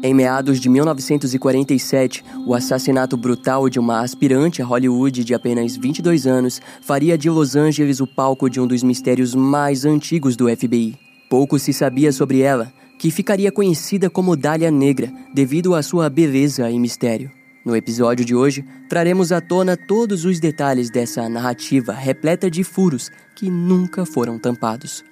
Em meados de 1947, o assassinato brutal de uma aspirante a Hollywood de apenas 22 anos faria de Los Angeles o palco de um dos mistérios mais antigos do FBI. Pouco se sabia sobre ela, que ficaria conhecida como Dália Negra devido à sua beleza e mistério. No episódio de hoje, traremos à tona todos os detalhes dessa narrativa repleta de furos que nunca foram tampados.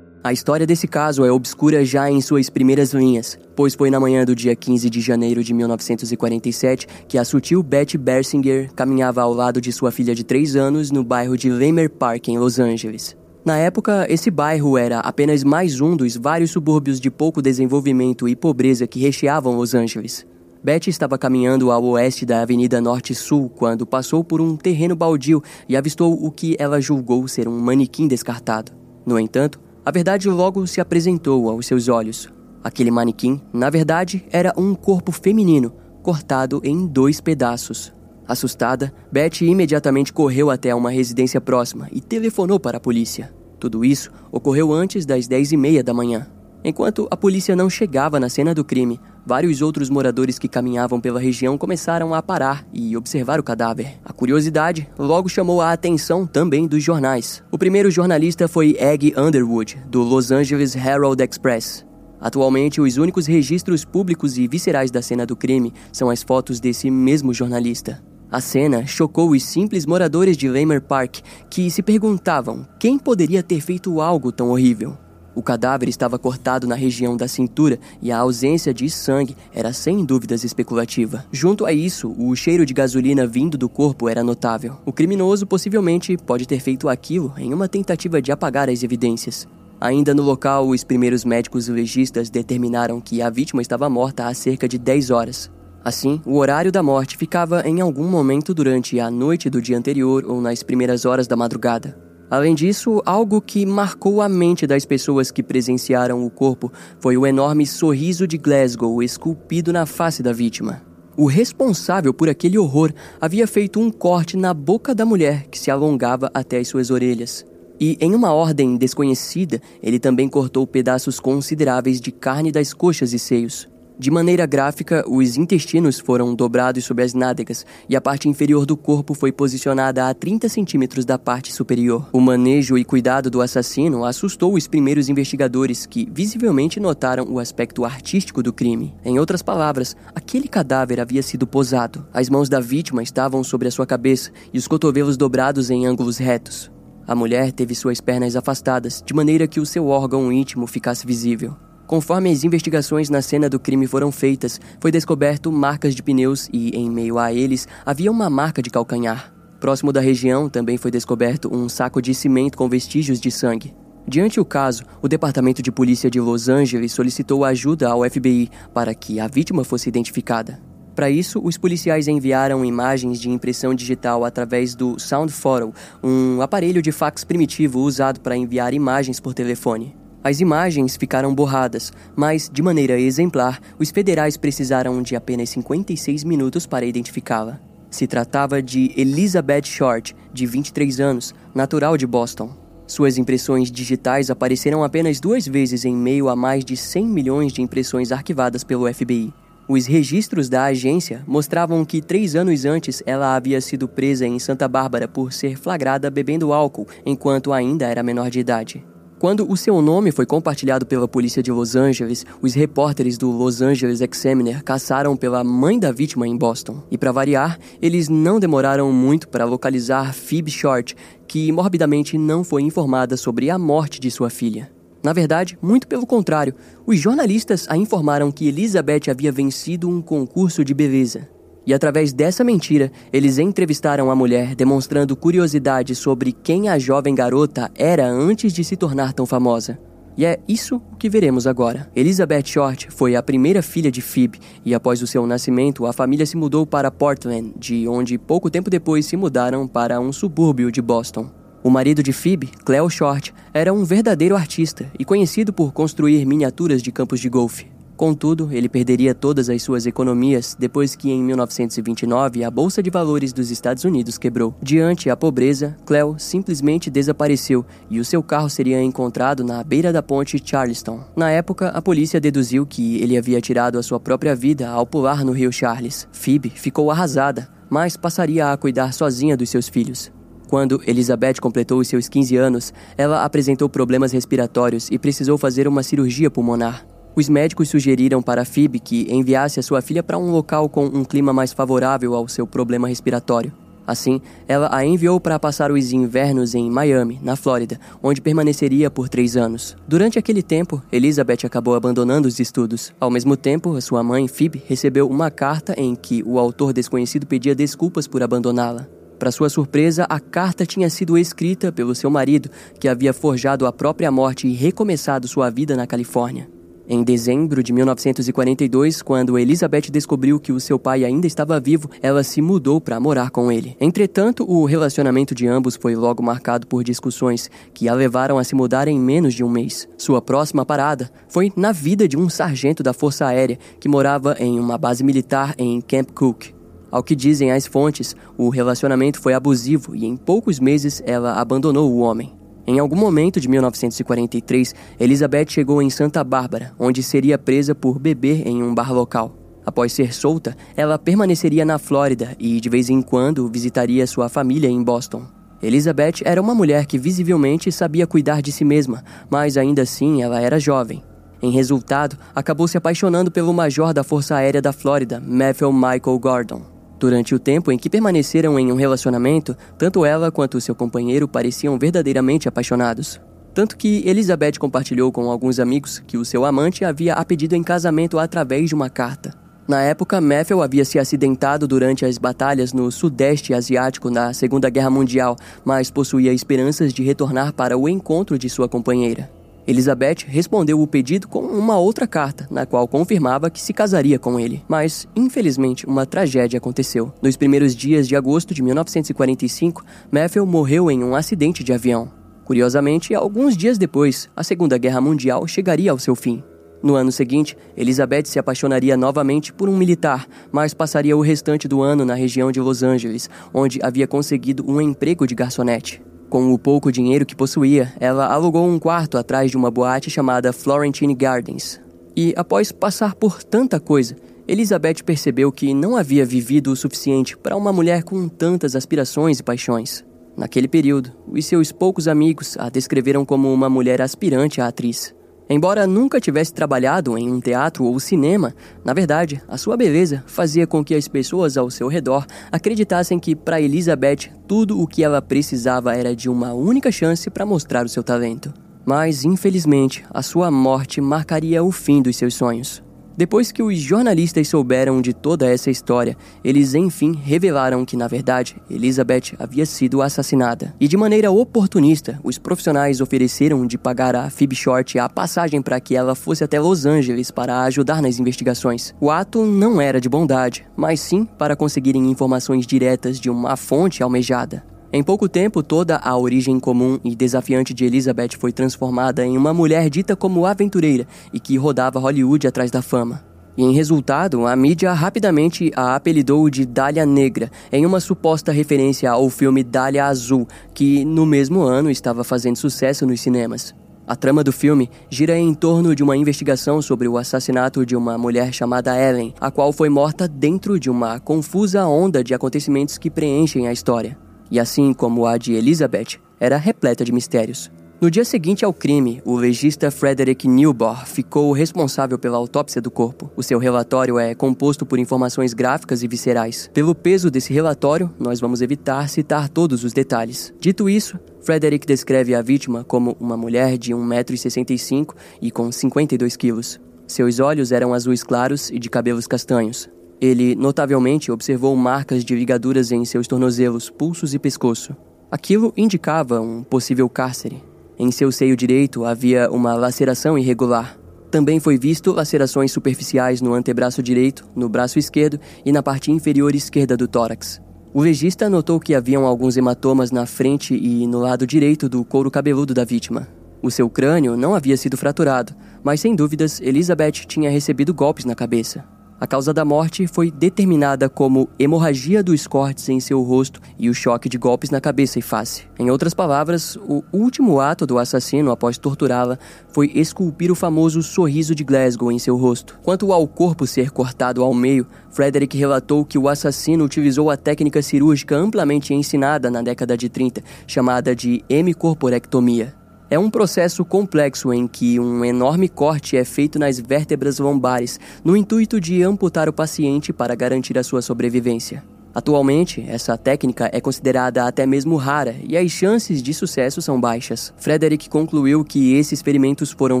A história desse caso é obscura já em suas primeiras linhas, pois foi na manhã do dia 15 de janeiro de 1947 que a sutil Betty Bersinger caminhava ao lado de sua filha de 3 anos no bairro de Leimert Park, em Los Angeles. Na época, esse bairro era apenas mais um dos vários subúrbios de pouco desenvolvimento e pobreza que recheavam Los Angeles. Betty estava caminhando ao oeste da Avenida Norte-Sul quando passou por um terreno baldio e avistou o que ela julgou ser um manequim descartado. No entanto, a verdade logo se apresentou aos seus olhos. Aquele manequim, na verdade, era um corpo feminino, cortado em dois pedaços. Assustada, Betty imediatamente correu até uma residência próxima e telefonou para a polícia. Tudo isso ocorreu antes das 10 e meia da manhã. Enquanto a polícia não chegava na cena do crime, vários outros moradores que caminhavam pela região começaram a parar e observar o cadáver. A curiosidade logo chamou a atenção também dos jornais. O primeiro jornalista foi Egg Underwood, do Los Angeles Herald Express. Atualmente, os únicos registros públicos e viscerais da cena do crime são as fotos desse mesmo jornalista. A cena chocou os simples moradores de Lamer Park, que se perguntavam quem poderia ter feito algo tão horrível. O cadáver estava cortado na região da cintura e a ausência de sangue era sem dúvidas especulativa. Junto a isso, o cheiro de gasolina vindo do corpo era notável. O criminoso possivelmente pode ter feito aquilo em uma tentativa de apagar as evidências. Ainda no local, os primeiros médicos legistas determinaram que a vítima estava morta há cerca de 10 horas. Assim, o horário da morte ficava em algum momento durante a noite do dia anterior ou nas primeiras horas da madrugada. Além disso, algo que marcou a mente das pessoas que presenciaram o corpo foi o enorme sorriso de Glasgow esculpido na face da vítima. O responsável por aquele horror havia feito um corte na boca da mulher que se alongava até as suas orelhas. E, em uma ordem desconhecida, ele também cortou pedaços consideráveis de carne das coxas e seios. De maneira gráfica, os intestinos foram dobrados sobre as nádegas e a parte inferior do corpo foi posicionada a 30 centímetros da parte superior. O manejo e cuidado do assassino assustou os primeiros investigadores, que visivelmente notaram o aspecto artístico do crime. Em outras palavras, aquele cadáver havia sido posado. As mãos da vítima estavam sobre a sua cabeça e os cotovelos dobrados em ângulos retos. A mulher teve suas pernas afastadas, de maneira que o seu órgão íntimo ficasse visível. Conforme as investigações na cena do crime foram feitas, foi descoberto marcas de pneus e, em meio a eles, havia uma marca de calcanhar. Próximo da região também foi descoberto um saco de cimento com vestígios de sangue. Diante o caso, o Departamento de Polícia de Los Angeles solicitou ajuda ao FBI para que a vítima fosse identificada. Para isso, os policiais enviaram imagens de impressão digital através do Sound Photo, um aparelho de fax primitivo usado para enviar imagens por telefone. As imagens ficaram borradas, mas, de maneira exemplar, os federais precisaram de apenas 56 minutos para identificá-la. Se tratava de Elizabeth Short, de 23 anos, natural de Boston. Suas impressões digitais apareceram apenas duas vezes em meio a mais de 100 milhões de impressões arquivadas pelo FBI. Os registros da agência mostravam que três anos antes ela havia sido presa em Santa Bárbara por ser flagrada bebendo álcool enquanto ainda era menor de idade. Quando o seu nome foi compartilhado pela polícia de Los Angeles, os repórteres do Los Angeles Examiner caçaram pela mãe da vítima em Boston. E para variar, eles não demoraram muito para localizar Phoebe Short, que morbidamente não foi informada sobre a morte de sua filha. Na verdade, muito pelo contrário, os jornalistas a informaram que Elizabeth havia vencido um concurso de beleza. E através dessa mentira, eles entrevistaram a mulher, demonstrando curiosidade sobre quem a jovem garota era antes de se tornar tão famosa. E é isso que veremos agora. Elizabeth Short foi a primeira filha de Phoebe, e após o seu nascimento, a família se mudou para Portland, de onde pouco tempo depois se mudaram para um subúrbio de Boston. O marido de Phoebe, Cleo Short, era um verdadeiro artista e conhecido por construir miniaturas de campos de golfe. Contudo, ele perderia todas as suas economias depois que, em 1929, a Bolsa de Valores dos Estados Unidos quebrou. Diante a pobreza, Cleo simplesmente desapareceu e o seu carro seria encontrado na beira da ponte Charleston. Na época, a polícia deduziu que ele havia tirado a sua própria vida ao pular no rio Charles. Phoebe ficou arrasada, mas passaria a cuidar sozinha dos seus filhos. Quando Elizabeth completou os seus 15 anos, ela apresentou problemas respiratórios e precisou fazer uma cirurgia pulmonar. Os médicos sugeriram para Phoebe que enviasse a sua filha para um local com um clima mais favorável ao seu problema respiratório. Assim, ela a enviou para passar os invernos em Miami, na Flórida, onde permaneceria por três anos. Durante aquele tempo, Elizabeth acabou abandonando os estudos. Ao mesmo tempo, sua mãe, Phoebe, recebeu uma carta em que o autor desconhecido pedia desculpas por abandoná-la. Para sua surpresa, a carta tinha sido escrita pelo seu marido, que havia forjado a própria morte e recomeçado sua vida na Califórnia. Em dezembro de 1942, quando Elizabeth descobriu que o seu pai ainda estava vivo, ela se mudou para morar com ele. Entretanto, o relacionamento de ambos foi logo marcado por discussões que a levaram a se mudar em menos de um mês. Sua próxima parada foi na vida de um sargento da Força Aérea que morava em uma base militar em Camp Cook. Ao que dizem as fontes, o relacionamento foi abusivo e em poucos meses ela abandonou o homem. Em algum momento de 1943, Elizabeth chegou em Santa Bárbara, onde seria presa por beber em um bar local. Após ser solta, ela permaneceria na Flórida e, de vez em quando, visitaria sua família em Boston. Elizabeth era uma mulher que visivelmente sabia cuidar de si mesma, mas ainda assim ela era jovem. Em resultado, acabou se apaixonando pelo major da Força Aérea da Flórida, Matthew Michael Gordon. Durante o tempo em que permaneceram em um relacionamento, tanto ela quanto seu companheiro pareciam verdadeiramente apaixonados. Tanto que Elizabeth compartilhou com alguns amigos que o seu amante havia a pedido em casamento através de uma carta. Na época, Matthew havia se acidentado durante as batalhas no Sudeste Asiático na Segunda Guerra Mundial, mas possuía esperanças de retornar para o encontro de sua companheira. Elizabeth respondeu o pedido com uma outra carta, na qual confirmava que se casaria com ele. Mas, infelizmente, uma tragédia aconteceu. Nos primeiros dias de agosto de 1945, Matthew morreu em um acidente de avião. Curiosamente, alguns dias depois, a Segunda Guerra Mundial chegaria ao seu fim. No ano seguinte, Elizabeth se apaixonaria novamente por um militar, mas passaria o restante do ano na região de Los Angeles, onde havia conseguido um emprego de garçonete. Com o pouco dinheiro que possuía, ela alugou um quarto atrás de uma boate chamada Florentine Gardens. E, após passar por tanta coisa, Elizabeth percebeu que não havia vivido o suficiente para uma mulher com tantas aspirações e paixões. Naquele período, os seus poucos amigos a descreveram como uma mulher aspirante à atriz. Embora nunca tivesse trabalhado em um teatro ou cinema, na verdade, a sua beleza fazia com que as pessoas ao seu redor acreditassem que, para Elizabeth, tudo o que ela precisava era de uma única chance para mostrar o seu talento. Mas, infelizmente, a sua morte marcaria o fim dos seus sonhos. Depois que os jornalistas souberam de toda essa história, eles enfim revelaram que, na verdade, Elizabeth havia sido assassinada. E de maneira oportunista, os profissionais ofereceram de pagar a Phoebe Short a passagem para que ela fosse até Los Angeles para ajudar nas investigações. O ato não era de bondade, mas sim para conseguirem informações diretas de uma fonte almejada. Em pouco tempo, toda a origem comum e desafiante de Elizabeth foi transformada em uma mulher dita como aventureira e que rodava Hollywood atrás da fama. E em resultado, a mídia rapidamente a apelidou de Dália Negra, em uma suposta referência ao filme Dália Azul, que no mesmo ano estava fazendo sucesso nos cinemas. A trama do filme gira em torno de uma investigação sobre o assassinato de uma mulher chamada Ellen, a qual foi morta dentro de uma confusa onda de acontecimentos que preenchem a história e assim como a de Elizabeth, era repleta de mistérios. No dia seguinte ao crime, o legista Frederick Newbar ficou responsável pela autópsia do corpo. O seu relatório é composto por informações gráficas e viscerais. Pelo peso desse relatório, nós vamos evitar citar todos os detalhes. Dito isso, Frederick descreve a vítima como uma mulher de 1,65m e com 52 quilos. Seus olhos eram azuis claros e de cabelos castanhos. Ele, notavelmente, observou marcas de ligaduras em seus tornozelos, pulsos e pescoço. Aquilo indicava um possível cárcere. Em seu seio direito havia uma laceração irregular. Também foi visto lacerações superficiais no antebraço direito, no braço esquerdo e na parte inferior esquerda do tórax. O legista notou que haviam alguns hematomas na frente e no lado direito do couro cabeludo da vítima. O seu crânio não havia sido fraturado, mas sem dúvidas Elizabeth tinha recebido golpes na cabeça. A causa da morte foi determinada como hemorragia dos cortes em seu rosto e o choque de golpes na cabeça e face. Em outras palavras, o último ato do assassino após torturá-la foi esculpir o famoso sorriso de Glasgow em seu rosto. Quanto ao corpo ser cortado ao meio, Frederick relatou que o assassino utilizou a técnica cirúrgica amplamente ensinada na década de 30, chamada de hemicorporectomia. É um processo complexo em que um enorme corte é feito nas vértebras lombares, no intuito de amputar o paciente para garantir a sua sobrevivência. Atualmente, essa técnica é considerada até mesmo rara e as chances de sucesso são baixas. Frederick concluiu que esses experimentos foram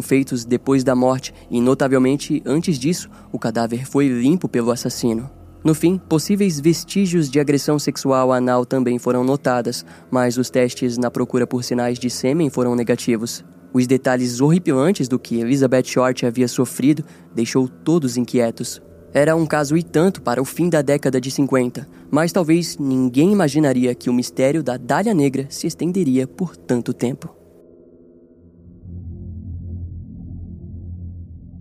feitos depois da morte e, notavelmente, antes disso, o cadáver foi limpo pelo assassino. No fim, possíveis vestígios de agressão sexual anal também foram notadas, mas os testes na procura por sinais de sêmen foram negativos. Os detalhes horripilantes do que Elizabeth Short havia sofrido deixou todos inquietos. Era um caso e tanto para o fim da década de 50, mas talvez ninguém imaginaria que o mistério da Dália Negra se estenderia por tanto tempo.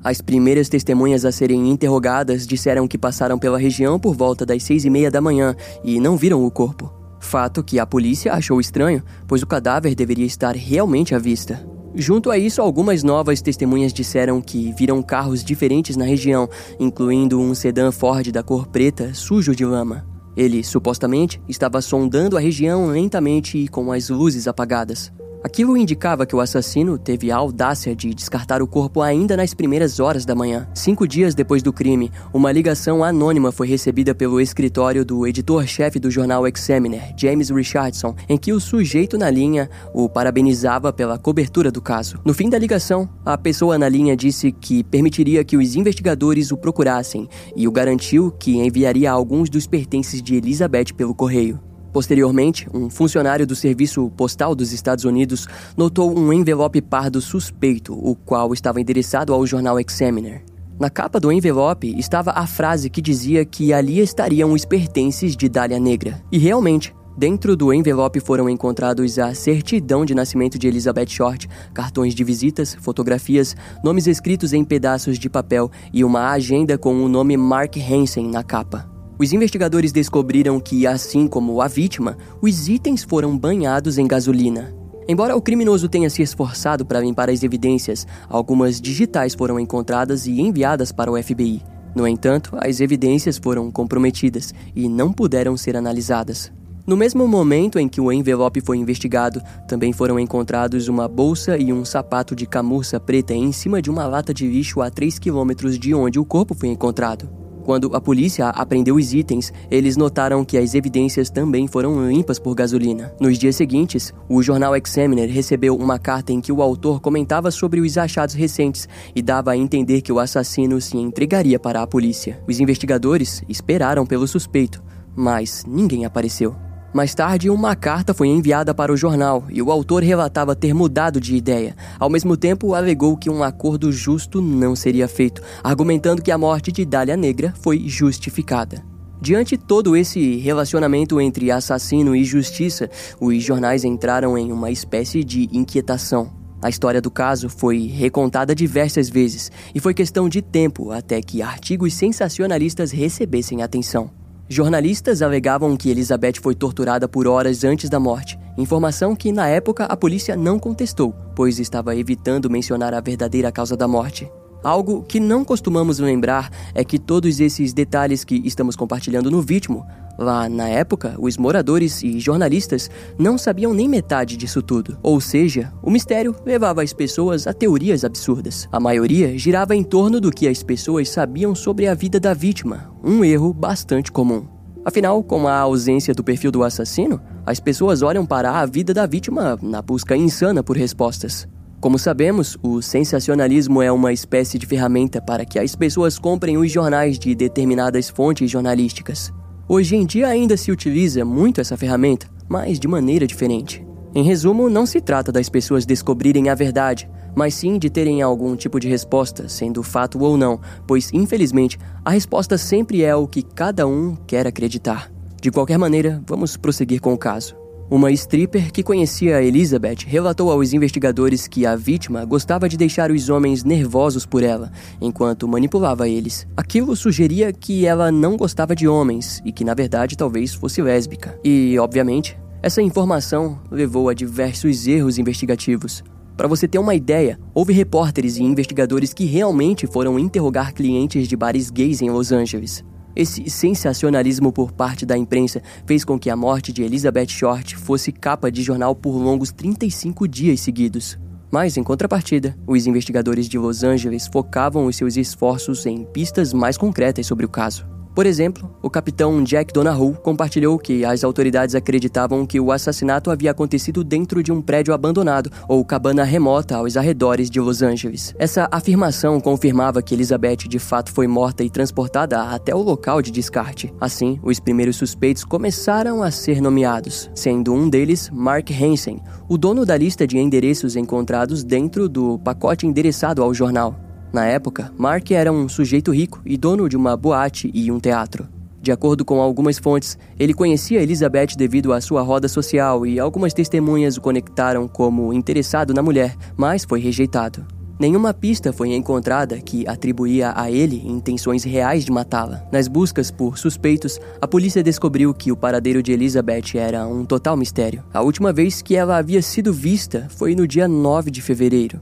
As primeiras testemunhas a serem interrogadas disseram que passaram pela região por volta das seis e meia da manhã e não viram o corpo. Fato que a polícia achou estranho, pois o cadáver deveria estar realmente à vista. Junto a isso, algumas novas testemunhas disseram que viram carros diferentes na região, incluindo um sedã Ford da cor preta sujo de lama. Ele supostamente estava sondando a região lentamente e com as luzes apagadas. Aquilo indicava que o assassino teve a audácia de descartar o corpo ainda nas primeiras horas da manhã. Cinco dias depois do crime, uma ligação anônima foi recebida pelo escritório do editor-chefe do jornal Examiner, James Richardson, em que o sujeito na linha o parabenizava pela cobertura do caso. No fim da ligação, a pessoa na linha disse que permitiria que os investigadores o procurassem e o garantiu que enviaria alguns dos pertences de Elizabeth pelo correio. Posteriormente, um funcionário do Serviço Postal dos Estados Unidos notou um envelope pardo suspeito, o qual estava endereçado ao jornal Examiner. Na capa do envelope estava a frase que dizia que ali estariam os pertences de Dália Negra. E realmente, Dentro do envelope foram encontrados a certidão de nascimento de Elizabeth Short, cartões de visitas, fotografias, nomes escritos em pedaços de papel e uma agenda com o nome Mark Hansen na capa. Os investigadores descobriram que, assim como a vítima, os itens foram banhados em gasolina. Embora o criminoso tenha se esforçado para limpar as evidências, algumas digitais foram encontradas e enviadas para o FBI. No entanto, as evidências foram comprometidas e não puderam ser analisadas. No mesmo momento em que o envelope foi investigado, também foram encontrados uma bolsa e um sapato de camurça preta em cima de uma lata de lixo a 3 quilômetros de onde o corpo foi encontrado. Quando a polícia apreendeu os itens, eles notaram que as evidências também foram limpas por gasolina. Nos dias seguintes, o jornal Examiner recebeu uma carta em que o autor comentava sobre os achados recentes e dava a entender que o assassino se entregaria para a polícia. Os investigadores esperaram pelo suspeito, mas ninguém apareceu. Mais tarde, uma carta foi enviada para o jornal e o autor relatava ter mudado de ideia. Ao mesmo tempo, alegou que um acordo justo não seria feito, argumentando que a morte de Dália Negra foi justificada. Diante todo esse relacionamento entre assassino e justiça, os jornais entraram em uma espécie de inquietação. A história do caso foi recontada diversas vezes e foi questão de tempo até que artigos sensacionalistas recebessem atenção. Jornalistas alegavam que Elizabeth foi torturada por horas antes da morte, informação que na época a polícia não contestou, pois estava evitando mencionar a verdadeira causa da morte. Algo que não costumamos lembrar é que todos esses detalhes que estamos compartilhando no Vítima Lá na época, os moradores e jornalistas não sabiam nem metade disso tudo. Ou seja, o mistério levava as pessoas a teorias absurdas. A maioria girava em torno do que as pessoas sabiam sobre a vida da vítima, um erro bastante comum. Afinal, com a ausência do perfil do assassino, as pessoas olham para a vida da vítima na busca insana por respostas. Como sabemos, o sensacionalismo é uma espécie de ferramenta para que as pessoas comprem os jornais de determinadas fontes jornalísticas. Hoje em dia ainda se utiliza muito essa ferramenta, mas de maneira diferente. Em resumo, não se trata das pessoas descobrirem a verdade, mas sim de terem algum tipo de resposta, sendo fato ou não, pois infelizmente a resposta sempre é o que cada um quer acreditar. De qualquer maneira, vamos prosseguir com o caso. Uma stripper que conhecia Elizabeth relatou aos investigadores que a vítima gostava de deixar os homens nervosos por ela, enquanto manipulava eles. Aquilo sugeria que ela não gostava de homens e que, na verdade, talvez fosse lésbica. E, obviamente, essa informação levou a diversos erros investigativos. Para você ter uma ideia, houve repórteres e investigadores que realmente foram interrogar clientes de bares gays em Los Angeles. Esse sensacionalismo por parte da imprensa fez com que a morte de Elizabeth Short fosse capa de jornal por longos 35 dias seguidos. Mas, em contrapartida, os investigadores de Los Angeles focavam os seus esforços em pistas mais concretas sobre o caso. Por exemplo, o capitão Jack Donahue compartilhou que as autoridades acreditavam que o assassinato havia acontecido dentro de um prédio abandonado ou cabana remota aos arredores de Los Angeles. Essa afirmação confirmava que Elizabeth de fato foi morta e transportada até o local de descarte. Assim, os primeiros suspeitos começaram a ser nomeados, sendo um deles Mark Hansen, o dono da lista de endereços encontrados dentro do pacote endereçado ao jornal. Na época, Mark era um sujeito rico e dono de uma boate e um teatro. De acordo com algumas fontes, ele conhecia Elizabeth devido à sua roda social e algumas testemunhas o conectaram como interessado na mulher, mas foi rejeitado. Nenhuma pista foi encontrada que atribuía a ele intenções reais de matá-la. Nas buscas por suspeitos, a polícia descobriu que o paradeiro de Elizabeth era um total mistério. A última vez que ela havia sido vista foi no dia 9 de fevereiro.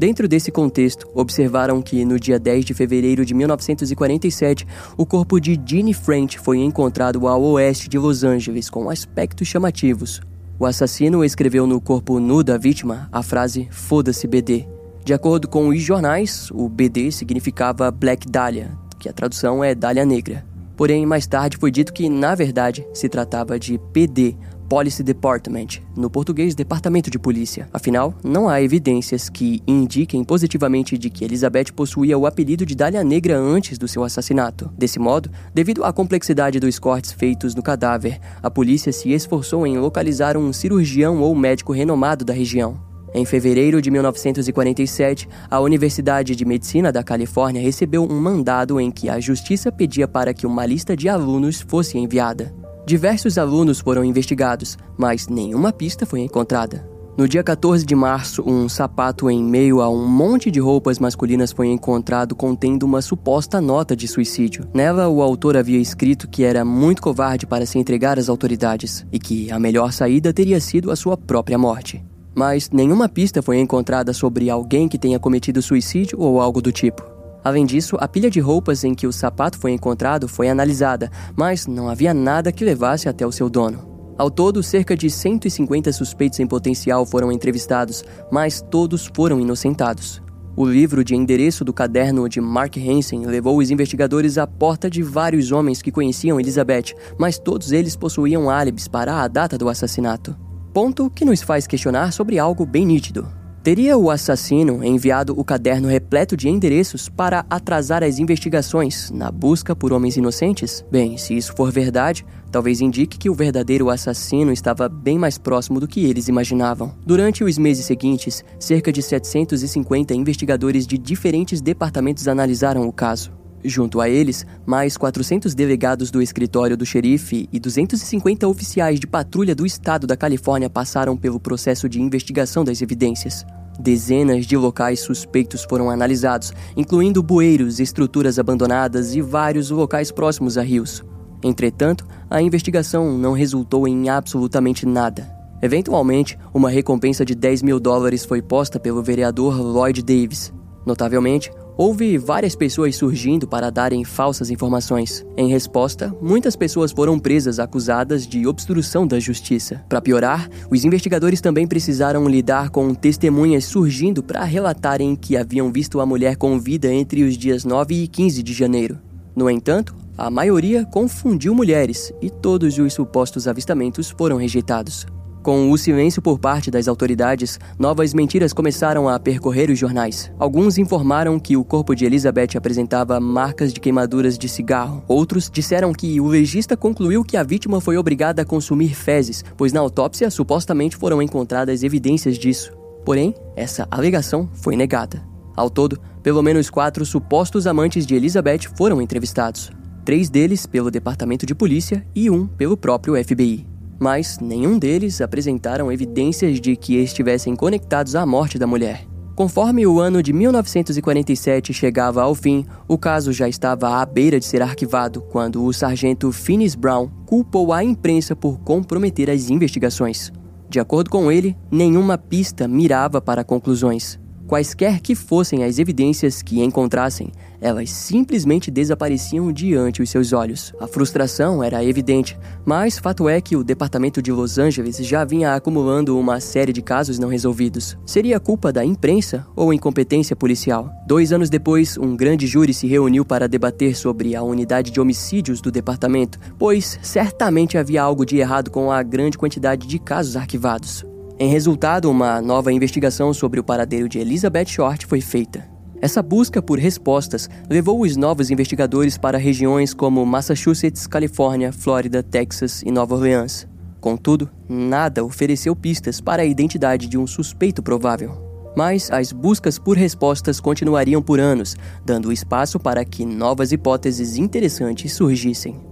Dentro desse contexto, observaram que no dia 10 de fevereiro de 1947, o corpo de Jeanne French foi encontrado ao oeste de Los Angeles com aspectos chamativos. O assassino escreveu no corpo nu da vítima a frase Foda-se BD. De acordo com os jornais, o BD significava Black Dahlia, que a tradução é Dália Negra. Porém, mais tarde foi dito que, na verdade, se tratava de PD, Policy Department, no português Departamento de Polícia. Afinal, não há evidências que indiquem positivamente de que Elizabeth possuía o apelido de Dália Negra antes do seu assassinato. Desse modo, devido à complexidade dos cortes feitos no cadáver, a polícia se esforçou em localizar um cirurgião ou médico renomado da região. Em fevereiro de 1947, a Universidade de Medicina da Califórnia recebeu um mandado em que a justiça pedia para que uma lista de alunos fosse enviada. Diversos alunos foram investigados, mas nenhuma pista foi encontrada. No dia 14 de março, um sapato em meio a um monte de roupas masculinas foi encontrado contendo uma suposta nota de suicídio. Nela, o autor havia escrito que era muito covarde para se entregar às autoridades e que a melhor saída teria sido a sua própria morte. Mas nenhuma pista foi encontrada sobre alguém que tenha cometido suicídio ou algo do tipo. Além disso, a pilha de roupas em que o sapato foi encontrado foi analisada, mas não havia nada que levasse até o seu dono. Ao todo, cerca de 150 suspeitos em potencial foram entrevistados, mas todos foram inocentados. O livro de endereço do caderno de Mark Hansen levou os investigadores à porta de vários homens que conheciam Elizabeth, mas todos eles possuíam álibis para a data do assassinato. Ponto que nos faz questionar sobre algo bem nítido. Teria o assassino enviado o caderno repleto de endereços para atrasar as investigações na busca por homens inocentes? Bem, se isso for verdade, talvez indique que o verdadeiro assassino estava bem mais próximo do que eles imaginavam. Durante os meses seguintes, cerca de 750 investigadores de diferentes departamentos analisaram o caso. Junto a eles, mais 400 delegados do escritório do xerife e 250 oficiais de patrulha do estado da Califórnia passaram pelo processo de investigação das evidências. Dezenas de locais suspeitos foram analisados, incluindo bueiros, estruturas abandonadas e vários locais próximos a rios. Entretanto, a investigação não resultou em absolutamente nada. Eventualmente, uma recompensa de 10 mil dólares foi posta pelo vereador Lloyd Davis. Notavelmente, houve várias pessoas surgindo para darem falsas informações. Em resposta, muitas pessoas foram presas acusadas de obstrução da justiça. Para piorar, os investigadores também precisaram lidar com testemunhas surgindo para relatarem que haviam visto a mulher com vida entre os dias 9 e 15 de janeiro. No entanto, a maioria confundiu mulheres e todos os supostos avistamentos foram rejeitados. Com o silêncio por parte das autoridades, novas mentiras começaram a percorrer os jornais. Alguns informaram que o corpo de Elizabeth apresentava marcas de queimaduras de cigarro. Outros disseram que o legista concluiu que a vítima foi obrigada a consumir fezes, pois na autópsia supostamente foram encontradas evidências disso. Porém, essa alegação foi negada. Ao todo, pelo menos quatro supostos amantes de Elizabeth foram entrevistados. Três deles pelo Departamento de Polícia e um pelo próprio FBI. Mas nenhum deles apresentaram evidências de que estivessem conectados à morte da mulher. Conforme o ano de 1947 chegava ao fim, o caso já estava à beira de ser arquivado quando o sargento Finis Brown culpou a imprensa por comprometer as investigações. De acordo com ele, nenhuma pista mirava para conclusões. Quaisquer que fossem as evidências que encontrassem, elas simplesmente desapareciam diante os seus olhos. A frustração era evidente, mas fato é que o departamento de Los Angeles já vinha acumulando uma série de casos não resolvidos. Seria culpa da imprensa ou incompetência policial? Dois anos depois, um grande júri se reuniu para debater sobre a unidade de homicídios do departamento, pois certamente havia algo de errado com a grande quantidade de casos arquivados. Em resultado, uma nova investigação sobre o paradeiro de Elizabeth Short foi feita. Essa busca por respostas levou os novos investigadores para regiões como Massachusetts, Califórnia, Flórida, Texas e Nova Orleans. Contudo, nada ofereceu pistas para a identidade de um suspeito provável. Mas as buscas por respostas continuariam por anos, dando espaço para que novas hipóteses interessantes surgissem.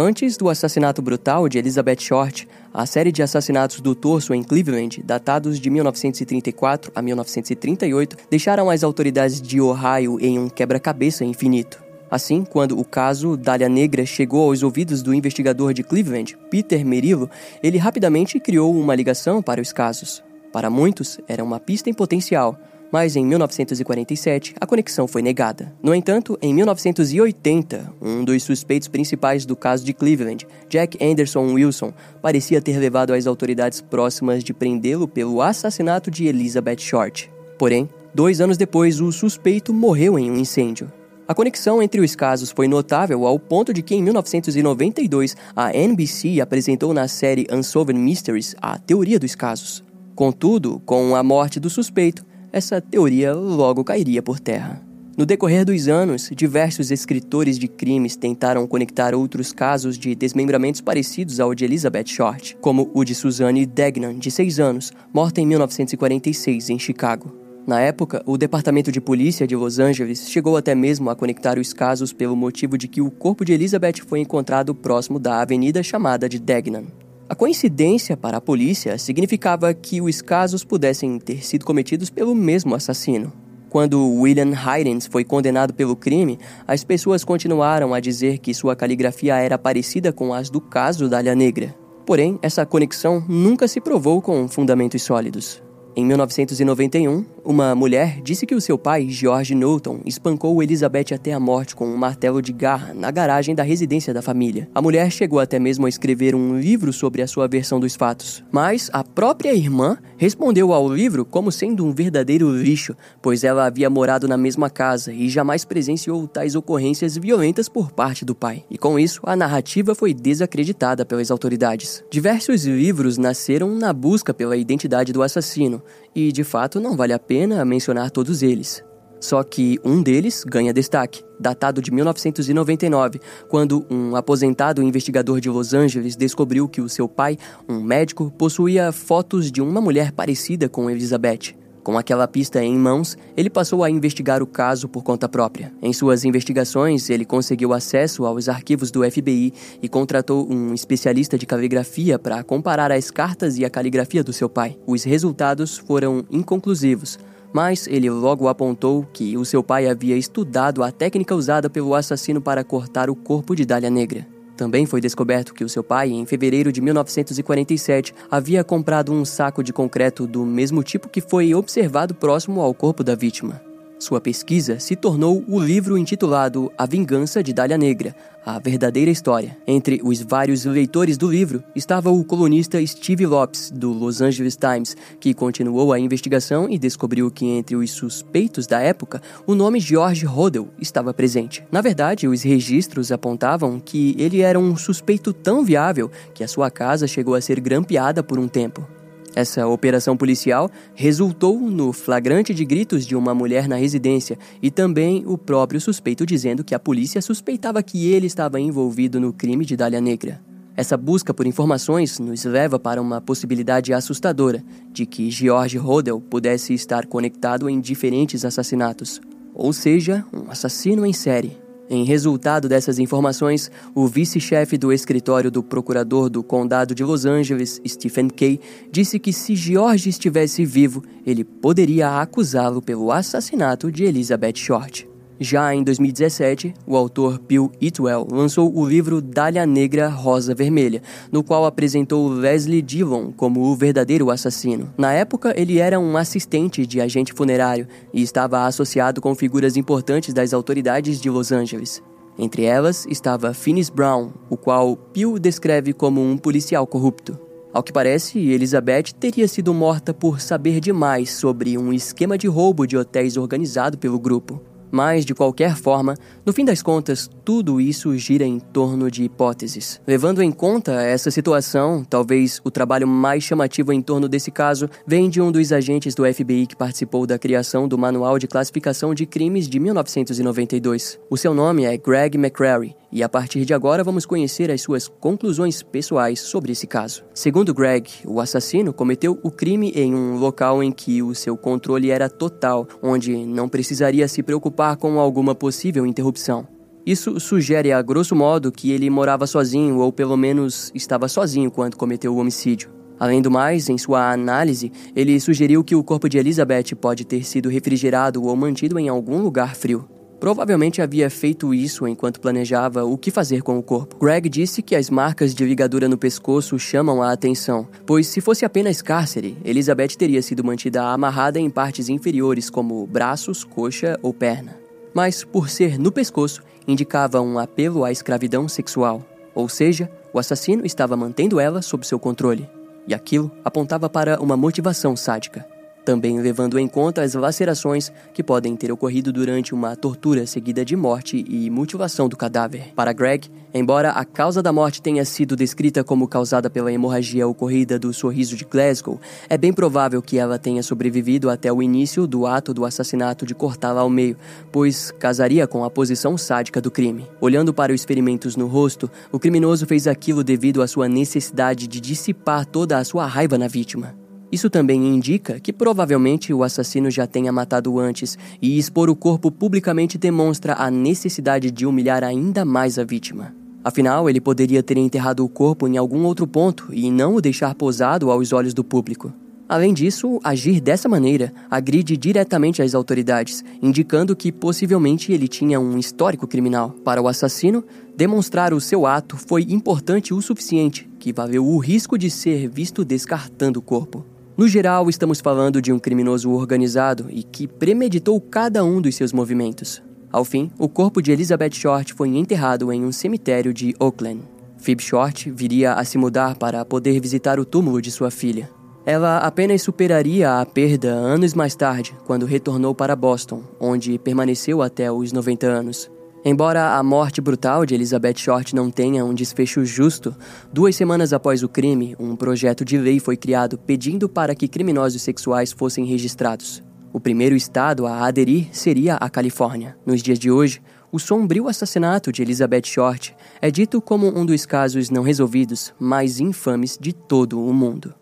Antes do assassinato brutal de Elizabeth Short, a série de assassinatos do torso em Cleveland, datados de 1934 a 1938, deixaram as autoridades de Ohio em um quebra-cabeça infinito. Assim, quando o caso Dália Negra chegou aos ouvidos do investigador de Cleveland, Peter Merillo, ele rapidamente criou uma ligação para os casos. Para muitos, era uma pista em potencial, mas em 1947 a conexão foi negada. No entanto, em 1980, um dos suspeitos principais do caso de Cleveland, Jack Anderson Wilson, parecia ter levado as autoridades próximas de prendê-lo pelo assassinato de Elizabeth Short. Porém, dois anos depois, o suspeito morreu em um incêndio. A conexão entre os casos foi notável ao ponto de que em 1992 a NBC apresentou na série Unsolved Mysteries a teoria dos casos. Contudo, com a morte do suspeito, essa teoria logo cairia por terra. No decorrer dos anos, diversos escritores de crimes tentaram conectar outros casos de desmembramentos parecidos ao de Elizabeth Short, como o de Suzanne Degnan, de 6 anos, morta em 1946 em Chicago. Na época, o Departamento de Polícia de Los Angeles chegou até mesmo a conectar os casos pelo motivo de que o corpo de Elizabeth foi encontrado próximo da avenida chamada de Degnan. A coincidência para a polícia significava que os casos pudessem ter sido cometidos pelo mesmo assassino. Quando William Hyrens foi condenado pelo crime, as pessoas continuaram a dizer que sua caligrafia era parecida com as do caso da Alha Negra. Porém, essa conexão nunca se provou com fundamentos sólidos. Em 1991, uma mulher disse que o seu pai, George Knowlton, espancou Elizabeth até a morte com um martelo de garra na garagem da residência da família. A mulher chegou até mesmo a escrever um livro sobre a sua versão dos fatos, mas a própria irmã respondeu ao livro como sendo um verdadeiro lixo, pois ela havia morado na mesma casa e jamais presenciou tais ocorrências violentas por parte do pai. E com isso, a narrativa foi desacreditada pelas autoridades. Diversos livros nasceram na busca pela identidade do assassino, e de fato não vale a pena mencionar todos eles. Só que um deles ganha destaque, datado de 1999, quando um aposentado investigador de Los Angeles descobriu que o seu pai, um médico, possuía fotos de uma mulher parecida com Elizabeth. Com aquela pista em mãos, ele passou a investigar o caso por conta própria. Em suas investigações, ele conseguiu acesso aos arquivos do FBI e contratou um especialista de caligrafia para comparar as cartas e a caligrafia do seu pai. Os resultados foram inconclusivos, mas ele logo apontou que o seu pai havia estudado a técnica usada pelo assassino para cortar o corpo de Dália Negra. Também foi descoberto que o seu pai, em fevereiro de 1947, havia comprado um saco de concreto do mesmo tipo que foi observado próximo ao corpo da vítima. Sua pesquisa se tornou o livro intitulado A Vingança de Dália Negra, a verdadeira história. Entre os vários leitores do livro estava o colunista Steve Lopes, do Los Angeles Times, que continuou a investigação e descobriu que entre os suspeitos da época, o nome George Rodel estava presente. Na verdade, os registros apontavam que ele era um suspeito tão viável que a sua casa chegou a ser grampeada por um tempo. Essa operação policial resultou no flagrante de gritos de uma mulher na residência e também o próprio suspeito dizendo que a polícia suspeitava que ele estava envolvido no crime de Dália Negra. Essa busca por informações nos leva para uma possibilidade assustadora de que George Rodel pudesse estar conectado em diferentes assassinatos, ou seja, um assassino em série. Em resultado dessas informações, o vice-chefe do escritório do procurador do condado de Los Angeles, Stephen Kay, disse que se George estivesse vivo, ele poderia acusá-lo pelo assassinato de Elizabeth Short. Já em 2017, o autor Bill Itwell lançou o livro Dália Negra Rosa Vermelha, no qual apresentou Leslie Dillon como o verdadeiro assassino. Na época, ele era um assistente de agente funerário e estava associado com figuras importantes das autoridades de Los Angeles. Entre elas estava Finis Brown, o qual Bill descreve como um policial corrupto. Ao que parece, Elizabeth teria sido morta por saber demais sobre um esquema de roubo de hotéis organizado pelo grupo. Mas, de qualquer forma, no fim das contas, tudo isso gira em torno de hipóteses. Levando em conta essa situação, talvez o trabalho mais chamativo em torno desse caso vem de um dos agentes do FBI que participou da criação do Manual de Classificação de Crimes de 1992. O seu nome é Greg McCrary e a partir de agora vamos conhecer as suas conclusões pessoais sobre esse caso. Segundo Greg, o assassino cometeu o crime em um local em que o seu controle era total, onde não precisaria se preocupar com alguma possível interrupção. Isso sugere a grosso modo que ele morava sozinho ou pelo menos estava sozinho quando cometeu o homicídio. Além do mais, em sua análise, ele sugeriu que o corpo de Elizabeth pode ter sido refrigerado ou mantido em algum lugar frio. Provavelmente havia feito isso enquanto planejava o que fazer com o corpo. Greg disse que as marcas de ligadura no pescoço chamam a atenção, pois se fosse apenas cárcere, Elizabeth teria sido mantida amarrada em partes inferiores como braços, coxa ou perna. Mas por ser no pescoço, indicava um apelo à escravidão sexual, ou seja, o assassino estava mantendo ela sob seu controle, e aquilo apontava para uma motivação sádica também levando em conta as lacerações que podem ter ocorrido durante uma tortura seguida de morte e mutilação do cadáver. Para Greg, embora a causa da morte tenha sido descrita como causada pela hemorragia ocorrida do sorriso de Glasgow, é bem provável que ela tenha sobrevivido até o início do ato do assassinato de cortá-la ao meio, pois casaria com a posição sádica do crime. Olhando para os ferimentos no rosto, o criminoso fez aquilo devido à sua necessidade de dissipar toda a sua raiva na vítima. Isso também indica que provavelmente o assassino já tenha matado antes, e expor o corpo publicamente demonstra a necessidade de humilhar ainda mais a vítima. Afinal, ele poderia ter enterrado o corpo em algum outro ponto e não o deixar posado aos olhos do público. Além disso, agir dessa maneira agride diretamente as autoridades, indicando que possivelmente ele tinha um histórico criminal. Para o assassino, demonstrar o seu ato foi importante o suficiente, que valeu o risco de ser visto descartando o corpo. No geral, estamos falando de um criminoso organizado e que premeditou cada um dos seus movimentos. Ao fim, o corpo de Elizabeth Short foi enterrado em um cemitério de Oakland. Phoebe Short viria a se mudar para poder visitar o túmulo de sua filha. Ela apenas superaria a perda anos mais tarde, quando retornou para Boston, onde permaneceu até os 90 anos. Embora a morte brutal de Elizabeth Short não tenha um desfecho justo, duas semanas após o crime, um projeto de lei foi criado pedindo para que criminosos sexuais fossem registrados. O primeiro estado a aderir seria a Califórnia. Nos dias de hoje, o sombrio assassinato de Elizabeth Short é dito como um dos casos não resolvidos mais infames de todo o mundo.